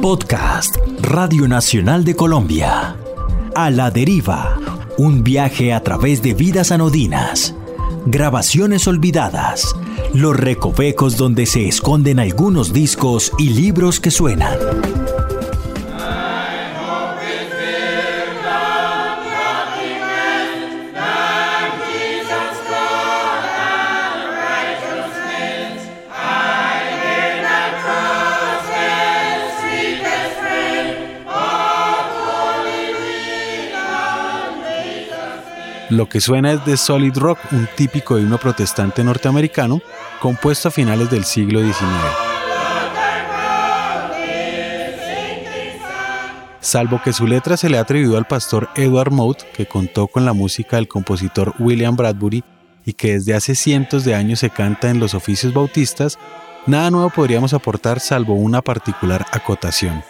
Podcast Radio Nacional de Colombia. A la deriva. Un viaje a través de vidas anodinas. Grabaciones olvidadas. Los recovecos donde se esconden algunos discos y libros que suenan. Lo que suena es de Solid Rock, un típico himno protestante norteamericano, compuesto a finales del siglo XIX. Salvo que su letra se le ha atribuido al pastor Edward Mote, que contó con la música del compositor William Bradbury y que desde hace cientos de años se canta en los oficios bautistas, nada nuevo podríamos aportar salvo una particular acotación.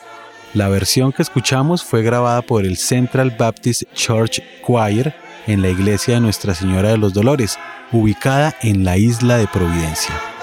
La versión que escuchamos fue grabada por el Central Baptist Church Choir en la iglesia de Nuestra Señora de los Dolores, ubicada en la isla de Providencia.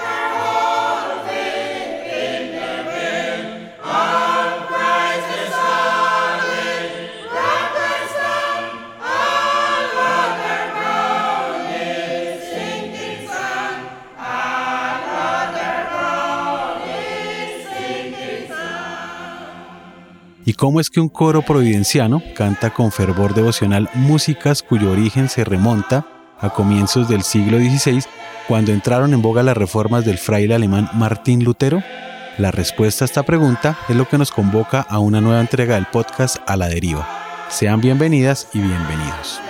Y cómo es que un coro providenciano canta con fervor devocional músicas cuyo origen se remonta a comienzos del siglo XVI, cuando entraron en boga las reformas del fraile alemán Martín Lutero? La respuesta a esta pregunta es lo que nos convoca a una nueva entrega del podcast A la Deriva. Sean bienvenidas y bienvenidos.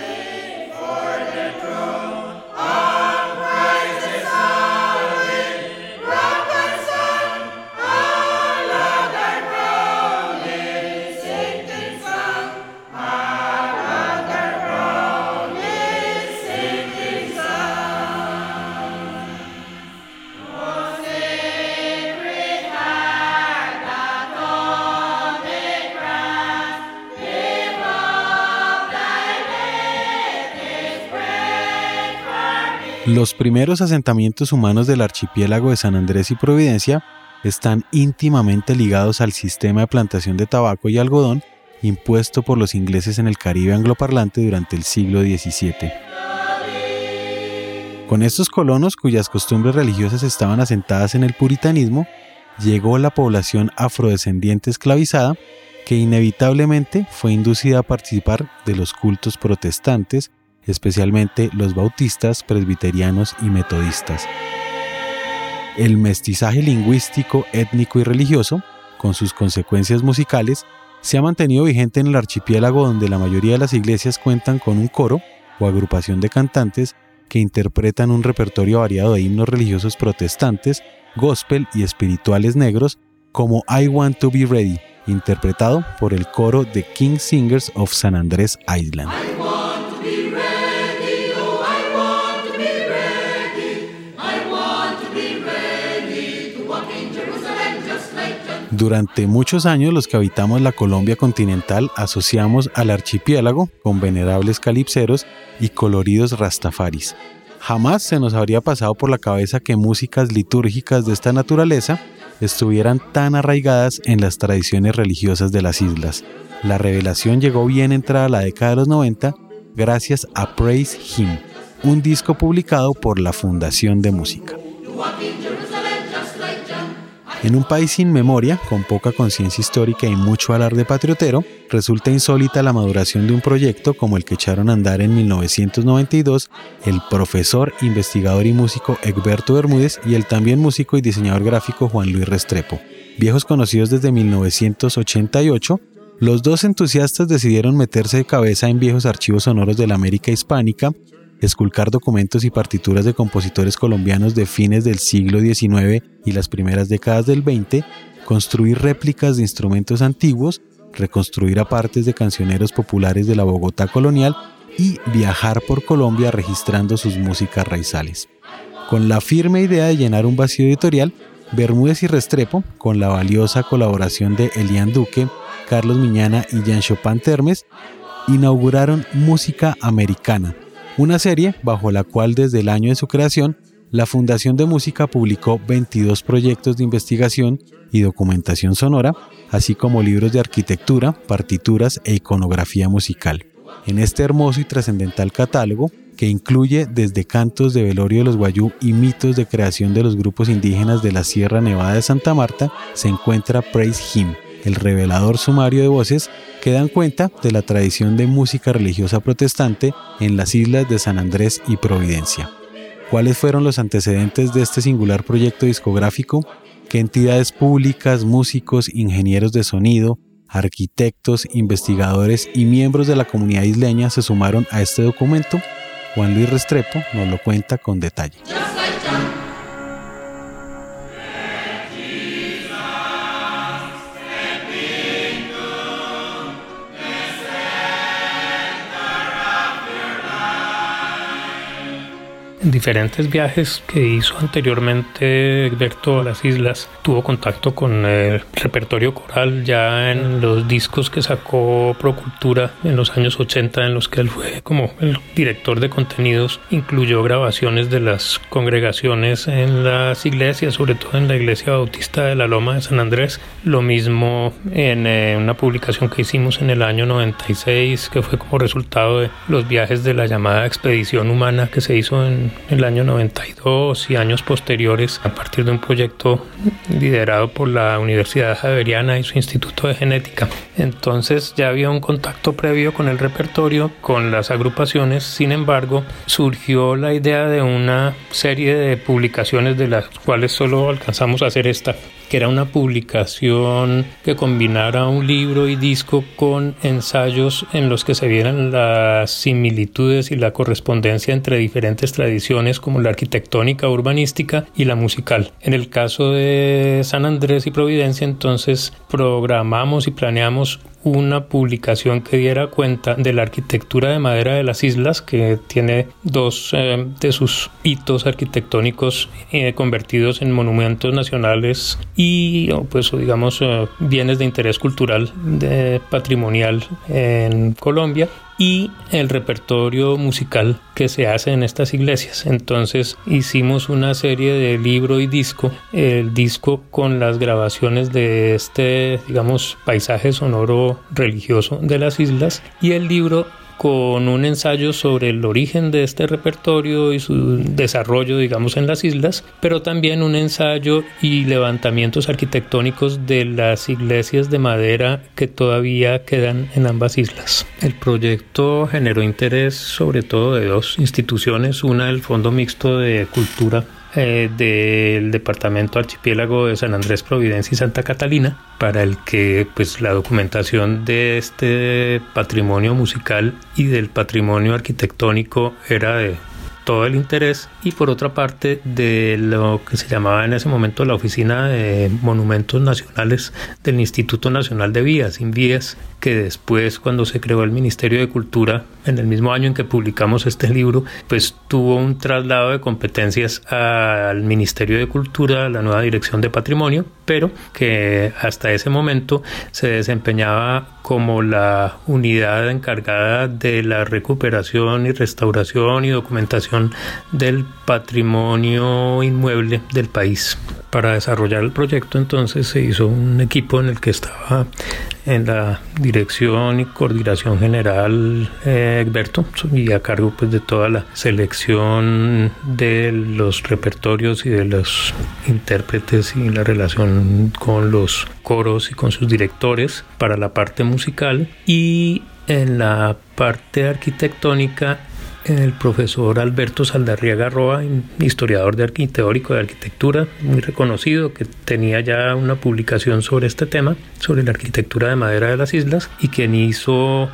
Los primeros asentamientos humanos del archipiélago de San Andrés y Providencia están íntimamente ligados al sistema de plantación de tabaco y algodón impuesto por los ingleses en el Caribe angloparlante durante el siglo XVII. Con estos colonos, cuyas costumbres religiosas estaban asentadas en el puritanismo, llegó la población afrodescendiente esclavizada que inevitablemente fue inducida a participar de los cultos protestantes especialmente los bautistas, presbiterianos y metodistas. El mestizaje lingüístico, étnico y religioso, con sus consecuencias musicales, se ha mantenido vigente en el archipiélago donde la mayoría de las iglesias cuentan con un coro o agrupación de cantantes que interpretan un repertorio variado de himnos religiosos protestantes, gospel y espirituales negros, como I Want to Be Ready, interpretado por el coro de King Singers of San Andrés Island. Durante muchos años los que habitamos la Colombia continental asociamos al archipiélago con venerables calipseros y coloridos rastafaris. Jamás se nos habría pasado por la cabeza que músicas litúrgicas de esta naturaleza estuvieran tan arraigadas en las tradiciones religiosas de las islas. La revelación llegó bien entrada la década de los 90 gracias a Praise Him, un disco publicado por la Fundación de Música. En un país sin memoria, con poca conciencia histórica y mucho alarde patriotero, resulta insólita la maduración de un proyecto como el que echaron a andar en 1992 el profesor, investigador y músico Egberto Bermúdez y el también músico y diseñador gráfico Juan Luis Restrepo. Viejos conocidos desde 1988, los dos entusiastas decidieron meterse de cabeza en viejos archivos sonoros de la América hispánica esculcar documentos y partituras de compositores colombianos de fines del siglo XIX y las primeras décadas del XX, construir réplicas de instrumentos antiguos, reconstruir apartes de cancioneros populares de la Bogotá colonial y viajar por Colombia registrando sus músicas raizales. Con la firme idea de llenar un vacío editorial, Bermúdez y Restrepo, con la valiosa colaboración de Elian Duque, Carlos Miñana y Jean Chopin Termes, inauguraron Música Americana, una serie bajo la cual desde el año de su creación la Fundación de Música publicó 22 proyectos de investigación y documentación sonora, así como libros de arquitectura, partituras e iconografía musical. En este hermoso y trascendental catálogo, que incluye desde cantos de velorio de los guayú y mitos de creación de los grupos indígenas de la Sierra Nevada de Santa Marta, se encuentra Praise Him, el revelador sumario de voces que dan cuenta de la tradición de música religiosa protestante en las islas de San Andrés y Providencia. ¿Cuáles fueron los antecedentes de este singular proyecto discográfico? ¿Qué entidades públicas, músicos, ingenieros de sonido, arquitectos, investigadores y miembros de la comunidad isleña se sumaron a este documento? Juan Luis Restrepo nos lo cuenta con detalle. En diferentes viajes que hizo anteriormente Egberto a las islas, tuvo contacto con el repertorio coral ya en los discos que sacó Procultura en los años 80, en los que él fue como el director de contenidos, incluyó grabaciones de las congregaciones en las iglesias, sobre todo en la iglesia bautista de la Loma de San Andrés. Lo mismo en eh, una publicación que hicimos en el año 96, que fue como resultado de los viajes de la llamada expedición humana que se hizo en el año 92 y años posteriores a partir de un proyecto liderado por la Universidad Javeriana y su Instituto de Genética. Entonces ya había un contacto previo con el repertorio, con las agrupaciones, sin embargo surgió la idea de una serie de publicaciones de las cuales solo alcanzamos a hacer esta que era una publicación que combinara un libro y disco con ensayos en los que se vieran las similitudes y la correspondencia entre diferentes tradiciones como la arquitectónica urbanística y la musical. En el caso de San Andrés y Providencia entonces programamos y planeamos una publicación que diera cuenta de la arquitectura de madera de las islas, que tiene dos eh, de sus hitos arquitectónicos eh, convertidos en monumentos nacionales y, pues, digamos, eh, bienes de interés cultural de, patrimonial en Colombia y el repertorio musical que se hace en estas iglesias. Entonces hicimos una serie de libro y disco, el disco con las grabaciones de este, digamos, paisaje sonoro religioso de las islas y el libro con un ensayo sobre el origen de este repertorio y su desarrollo, digamos, en las islas, pero también un ensayo y levantamientos arquitectónicos de las iglesias de madera que todavía quedan en ambas islas. El proyecto generó interés sobre todo de dos instituciones, una el Fondo Mixto de Cultura eh, del departamento archipiélago de San Andrés, Providencia y Santa Catalina, para el que pues la documentación de este patrimonio musical y del patrimonio arquitectónico era de todo el interés. Y por otra parte de lo que se llamaba en ese momento la Oficina de Monumentos Nacionales del Instituto Nacional de Vías, vías que después cuando se creó el Ministerio de Cultura, en el mismo año en que publicamos este libro, pues tuvo un traslado de competencias al Ministerio de Cultura, la nueva Dirección de Patrimonio, pero que hasta ese momento se desempeñaba como la unidad encargada de la recuperación y restauración y documentación del patrimonio inmueble del país. Para desarrollar el proyecto entonces se hizo un equipo en el que estaba en la dirección y coordinación general eh, y a cargo pues de toda la selección de los repertorios y de los intérpretes y la relación con los coros y con sus directores para la parte musical y en la parte arquitectónica el profesor Alberto Saldarriaga Roa, historiador de teórico de arquitectura, muy reconocido, que tenía ya una publicación sobre este tema, sobre la arquitectura de madera de las islas, y quien hizo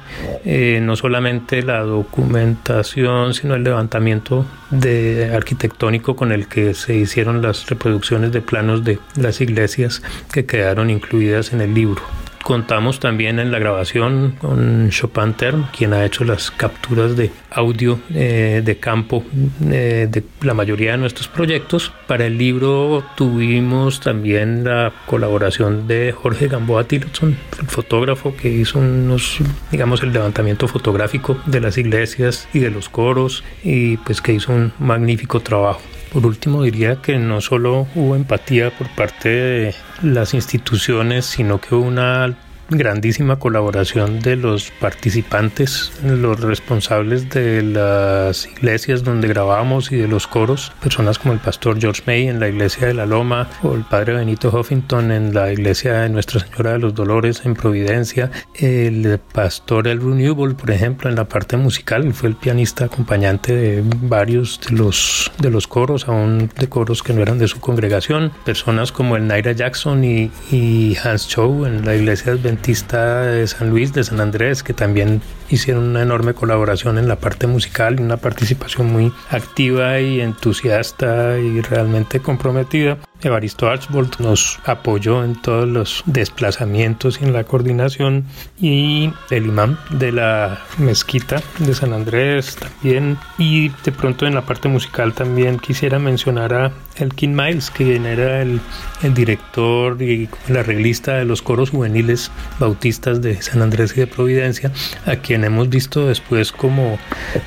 eh, no solamente la documentación, sino el levantamiento de arquitectónico con el que se hicieron las reproducciones de planos de las iglesias que quedaron incluidas en el libro. Contamos también en la grabación con Chopin Term, quien ha hecho las capturas de audio eh, de campo eh, de la mayoría de nuestros proyectos. Para el libro tuvimos también la colaboración de Jorge Gamboa Tillotson, el fotógrafo que hizo unos, digamos, el levantamiento fotográfico de las iglesias y de los coros y pues que hizo un magnífico trabajo. Por último, diría que no solo hubo empatía por parte de las instituciones, sino que hubo una grandísima colaboración de los participantes, los responsables de las iglesias donde grabamos y de los coros, personas como el pastor George May en la iglesia de la Loma o el padre Benito Huffington en la iglesia de Nuestra Señora de los Dolores en Providencia, el pastor El Newbold, por ejemplo, en la parte musical, fue el pianista acompañante de varios de los, de los coros, aún de coros que no eran de su congregación, personas como el Naira Jackson y, y Hans Chow en la iglesia de de San Luis, de San Andrés, que también hicieron una enorme colaboración en la parte musical y una participación muy activa y entusiasta y realmente comprometida. Evaristo Archbold nos apoyó en todos los desplazamientos y en la coordinación y el imán de la mezquita de San Andrés también y de pronto en la parte musical también quisiera mencionar a Elkin Miles quien era el, el director y el arreglista de los coros juveniles bautistas de San Andrés y de Providencia a hemos visto después como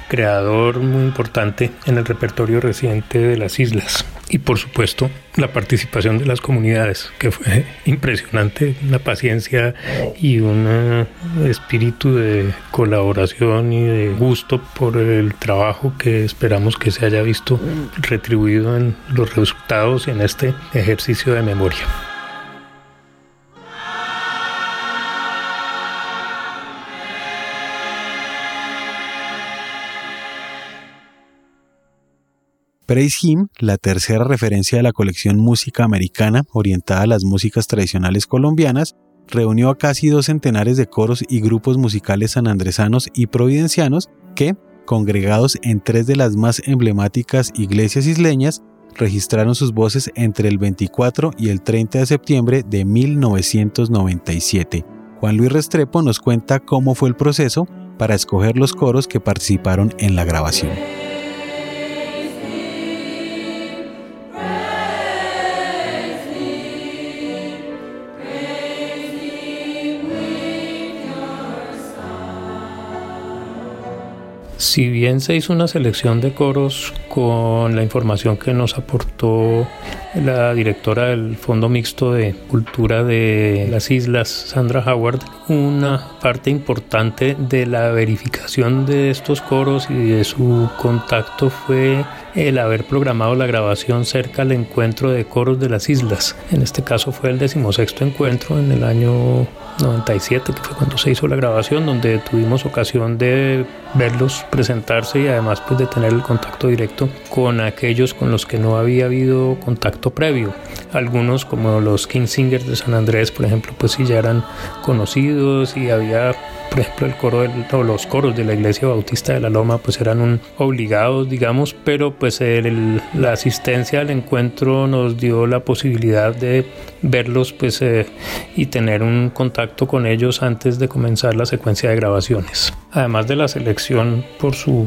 creador muy importante en el repertorio reciente de las islas y por supuesto la participación de las comunidades, que fue impresionante, una paciencia y un espíritu de colaboración y de gusto por el trabajo que esperamos que se haya visto retribuido en los resultados en este ejercicio de memoria. Praise Him, la tercera referencia de la colección Música Americana orientada a las músicas tradicionales colombianas, reunió a casi dos centenares de coros y grupos musicales sanandresanos y providencianos que, congregados en tres de las más emblemáticas iglesias isleñas, registraron sus voces entre el 24 y el 30 de septiembre de 1997. Juan Luis Restrepo nos cuenta cómo fue el proceso para escoger los coros que participaron en la grabación. Si bien se hizo una selección de coros con la información que nos aportó la directora del Fondo Mixto de Cultura de las Islas, Sandra Howard, una parte importante de la verificación de estos coros y de su contacto fue el haber programado la grabación cerca al encuentro de coros de las islas. En este caso fue el decimosexto encuentro en el año 97, que fue cuando se hizo la grabación, donde tuvimos ocasión de verlos presentarse y además pues de tener el contacto directo con aquellos con los que no había habido contacto previo. Algunos como los King Singers de San Andrés, por ejemplo, pues sí ya eran conocidos y había por ejemplo, el coro o los coros de la Iglesia Bautista de la Loma pues eran un, obligados, digamos, pero pues la asistencia al encuentro nos dio la posibilidad de verlos pues eh, y tener un contacto con ellos antes de comenzar la secuencia de grabaciones. Además de la selección por su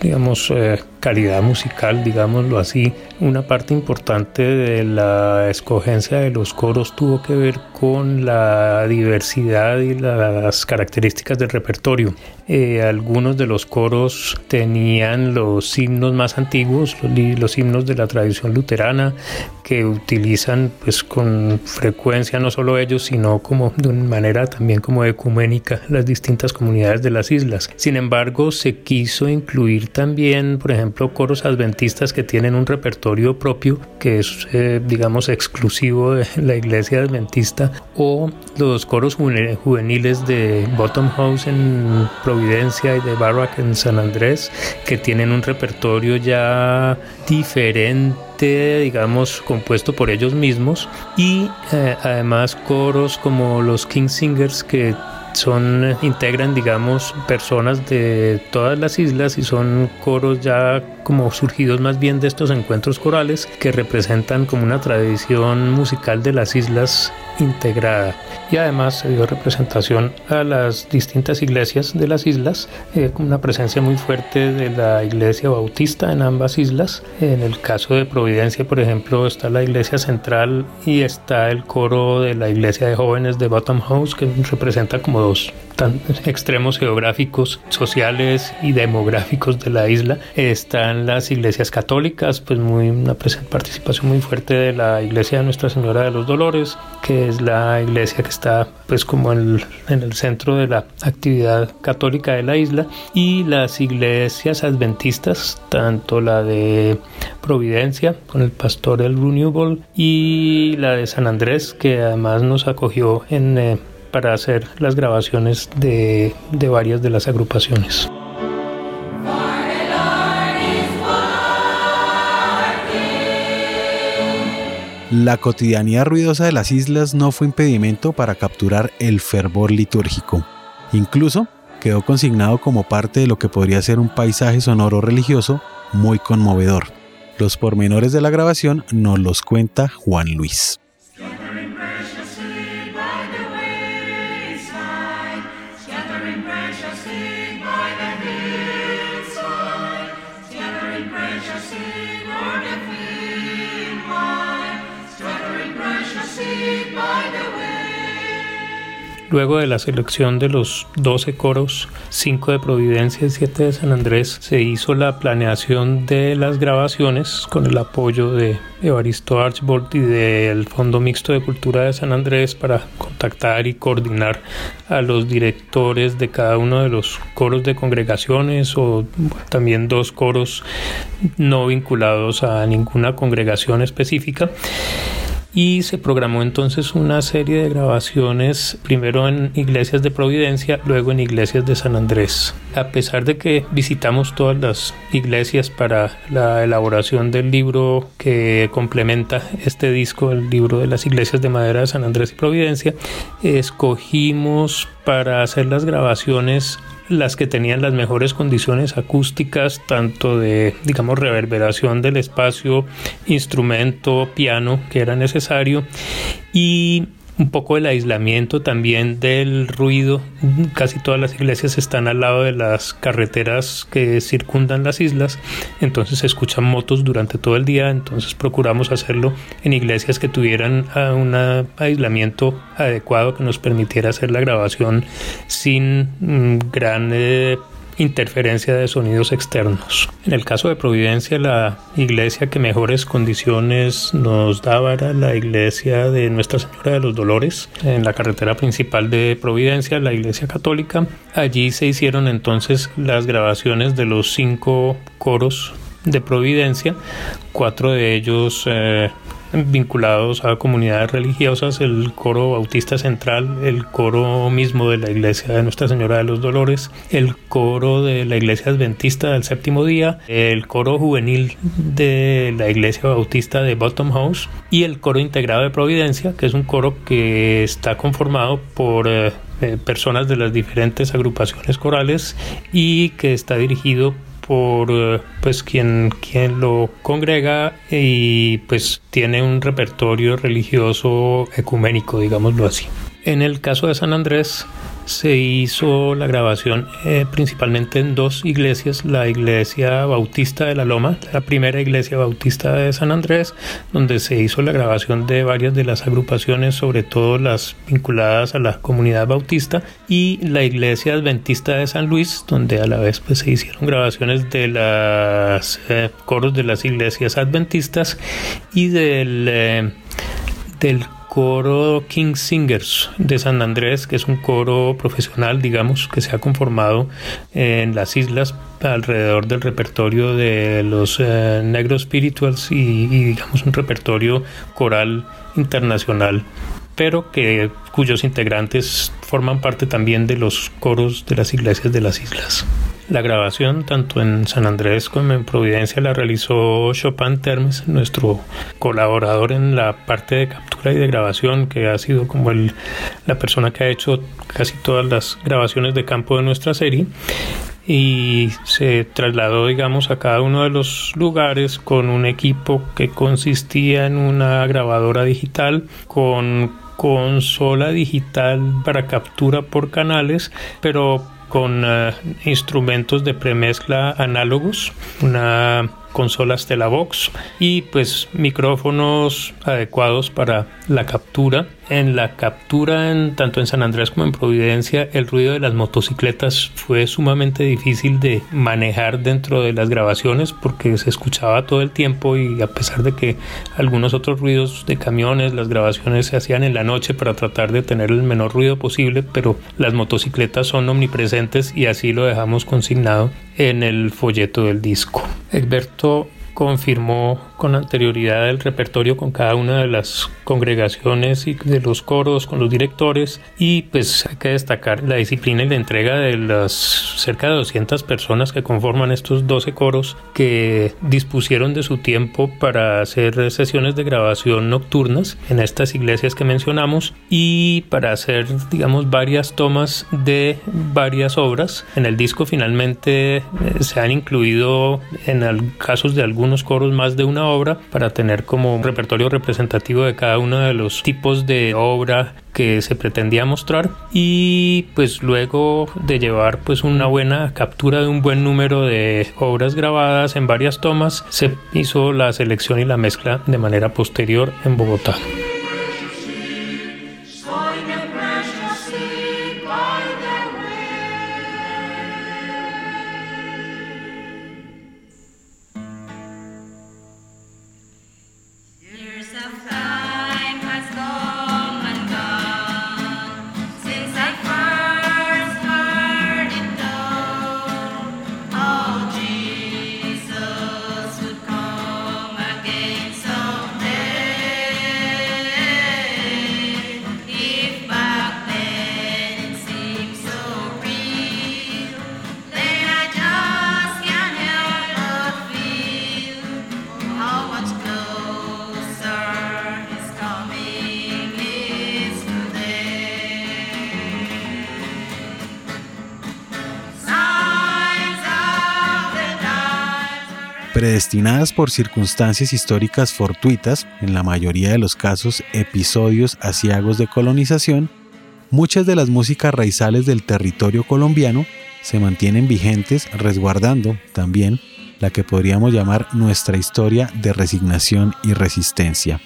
digamos, eh, calidad musical, digámoslo así, una parte importante de la escogencia de los coros tuvo que ver con la diversidad y las características del repertorio. Eh, algunos de los coros tenían los himnos más antiguos, los, himnos de la tradición luterana, que utilizan pues con frecuencia no solo ellos, sino como de una manera también como ecuménica las distintas comunidades de las islas. Sin embargo, se quiso incluir también, por ejemplo, coros adventistas que tienen un repertorio propio que es, eh, digamos, exclusivo de la iglesia adventista o los coros juveniles de Bottom House en Providencia y de Barrack en San Andrés que tienen un repertorio ya diferente digamos, compuesto por ellos mismos. Y eh, además coros como los King Singers que son integran digamos personas de todas las islas y son coros ya como surgidos más bien de estos encuentros corales que representan como una tradición musical de las islas integrada y además se dio representación a las distintas iglesias de las islas, eh, con una presencia muy fuerte de la iglesia bautista en ambas islas. En el caso de Providencia, por ejemplo, está la iglesia central y está el coro de la iglesia de jóvenes de Bottom House, que representa como dos extremos geográficos, sociales y demográficos de la isla. Están las iglesias católicas, pues muy una participación muy fuerte de la iglesia de Nuestra Señora de los Dolores, que es la iglesia que está pues como en el centro de la actividad católica de la isla y las iglesias adventistas, tanto la de Providencia con el pastor El Renewable y la de San Andrés que además nos acogió en, eh, para hacer las grabaciones de, varias de las agrupaciones. La cotidianidad ruidosa de las islas no fue impedimento para capturar el fervor litúrgico. Incluso quedó consignado como parte de lo que podría ser un paisaje sonoro religioso muy conmovedor. Los pormenores de la grabación nos los cuenta Juan Luis. Luego de la selección de los 12 coros, 5 de Providencia y 7 de San Andrés, se hizo la planeación de las grabaciones con el apoyo de Evaristo Archbold y del Fondo Mixto de Cultura de San Andrés para contactar y coordinar a los directores de cada uno de los coros de congregaciones o también dos coros no vinculados a ninguna congregación específica y se programó entonces una serie de grabaciones, primero en iglesias de Providencia, luego en iglesias de San Andrés. A pesar de que visitamos todas las iglesias para la elaboración del libro que complementa este disco, el libro de las iglesias de madera de San Andrés y Providencia, escogimos para hacer las grabaciones las que tenían las mejores condiciones acústicas, tanto de, digamos, reverberación del espacio, instrumento, piano que era necesario y un poco el aislamiento también del ruido. Casi todas las iglesias están al lado de las carreteras que circundan las islas, entonces se escuchan motos durante todo el día, entonces procuramos hacerlo en iglesias que tuvieran ah, un aislamiento adecuado que nos permitiera hacer la grabación sin mm, gran eh, interferencia de sonidos externos. En el caso de Providencia, la iglesia que mejores condiciones nos daba era la iglesia de Nuestra Señora de los Dolores, en la carretera principal de Providencia, la iglesia católica. Allí se hicieron entonces las grabaciones de los cinco coros de Providencia, cuatro de ellos eh, vinculados a comunidades religiosas, el coro bautista central, el coro mismo de la iglesia de Nuestra Señora de los Dolores, el coro de la iglesia adventista del séptimo día, el coro juvenil de la iglesia bautista de Bottom House y el coro integrado de Providencia, que es un coro que está conformado por eh, eh, personas de las diferentes agrupaciones corales y que está dirigido por eh, pues quien, quien lo congrega y pues tiene un repertorio religioso ecuménico, digámoslo así. En el caso de San Andrés, se hizo la grabación eh, principalmente en dos iglesias, la iglesia bautista de la Loma, la primera iglesia bautista de San Andrés, donde se hizo la grabación de varias de las agrupaciones, sobre todo las vinculadas a la comunidad bautista, y la iglesia adventista de San Luis, donde a la vez pues, se hicieron grabaciones de los eh, coros de las iglesias adventistas y del, eh, del coro King Singers de San Andrés, que es un coro profesional, digamos, que se ha conformado en las islas alrededor del repertorio de los eh, spirituals y, digamos un repertorio coral internacional pero que cuyos integrantes forman parte también de los coros de las iglesias de las islas. La grabación, tanto en San Andrés como en Providencia, la realizó Chopin Termes, nuestro colaborador en la parte de captura y de grabación, que ha sido como la persona que ha hecho casi todas las grabaciones de campo de nuestra serie. Y se trasladó digamos a cada uno de los lugares con un equipo que consistía en una grabadora digital con consola digital para captura por canales, pero con eh, instrumentos de premezcla análogos, una consolas Box y pues micrófonos adecuados para la captura. En la captura en, tanto en San Andrés como en Providencia el ruido de las motocicletas fue sumamente difícil de manejar dentro de las grabaciones porque se escuchaba todo el tiempo y a pesar de que algunos otros ruidos de camiones, las grabaciones se hacían en la noche para tratar de tener el menor ruido posible, pero las motocicletas son omnipresentes y así lo dejamos consignado en el folleto del disco. Egberto confirmó con anterioridad el repertorio con cada una de las congregaciones y de los coros, con los directores y pues hay que destacar la disciplina y la entrega de las cerca de 200 personas que conforman estos 12 coros que dispusieron de su tiempo para hacer sesiones de grabación nocturnas en estas iglesias que mencionamos y para hacer digamos varias tomas de varias obras. En el disco finalmente eh, se han incluido en casos de algunos coros más de una obra para tener como un repertorio representativo de cada uno de los tipos de obra que se pretendía mostrar y pues luego de llevar pues una buena captura de un buen número de obras grabadas en varias tomas se hizo la selección y la mezcla de manera posterior en Bogotá. Predestinadas por circunstancias históricas fortuitas, en la mayoría de los casos episodios asiagos de colonización, muchas de las músicas raizales del territorio colombiano se mantienen vigentes resguardando también la que podríamos llamar nuestra historia de resignación y resistencia.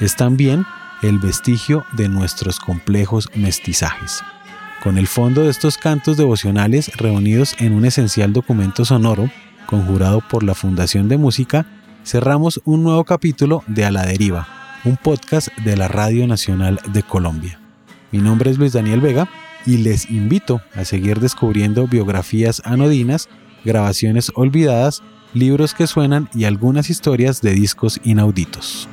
Es también el vestigio de nuestros complejos mestizajes. Con el fondo de estos cantos devocionales reunidos en un esencial documento sonoro, conjurado por la Fundación de Música, cerramos un nuevo capítulo de A la Deriva, un podcast de la Radio Nacional de Colombia. Mi nombre es Luis Daniel Vega y les invito a seguir descubriendo biografías anodinas, grabaciones olvidadas, libros que suenan y algunas historias de discos inauditos.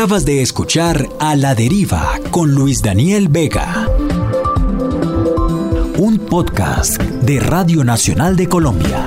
Acabas de escuchar A la Deriva con Luis Daniel Vega. Un podcast de Radio Nacional de Colombia.